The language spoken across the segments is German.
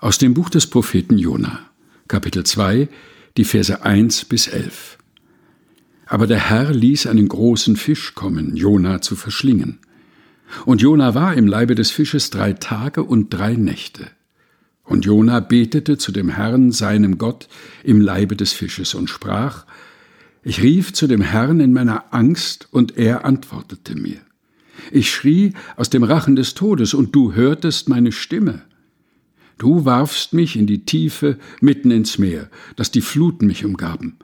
Aus dem Buch des Propheten Jona, Kapitel 2, die Verse 1 bis 11. Aber der Herr ließ einen großen Fisch kommen, Jona zu verschlingen. Und Jona war im Leibe des Fisches drei Tage und drei Nächte. Und Jona betete zu dem Herrn, seinem Gott, im Leibe des Fisches und sprach, Ich rief zu dem Herrn in meiner Angst, und er antwortete mir. Ich schrie aus dem Rachen des Todes, und du hörtest meine Stimme. Du warfst mich in die Tiefe mitten ins Meer, dass die Fluten mich umgaben.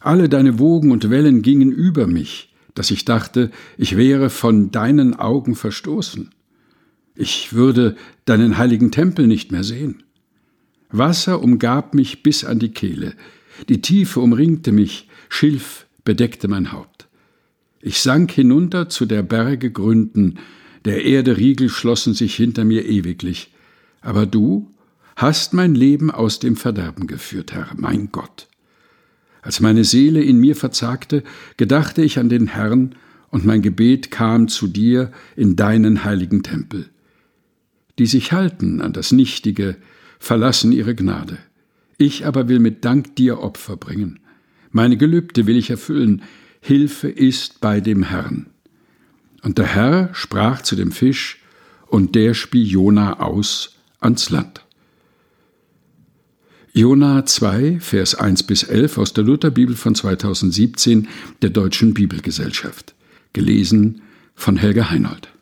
Alle deine Wogen und Wellen gingen über mich, dass ich dachte, ich wäre von deinen Augen verstoßen. Ich würde deinen heiligen Tempel nicht mehr sehen. Wasser umgab mich bis an die Kehle, die Tiefe umringte mich, Schilf bedeckte mein Haupt. Ich sank hinunter zu der Berge Gründen, der Erde Riegel schlossen sich hinter mir ewiglich. Aber du hast mein Leben aus dem Verderben geführt, Herr, mein Gott. Als meine Seele in mir verzagte, gedachte ich an den Herrn, und mein Gebet kam zu dir in deinen heiligen Tempel die sich halten an das Nichtige, verlassen ihre Gnade. Ich aber will mit Dank dir Opfer bringen. Meine Gelübde will ich erfüllen. Hilfe ist bei dem Herrn. Und der Herr sprach zu dem Fisch, und der spie Jona aus ans Land. Jona 2, Vers 1 bis 11 aus der Lutherbibel von 2017 der Deutschen Bibelgesellschaft. Gelesen von Helga Heinold.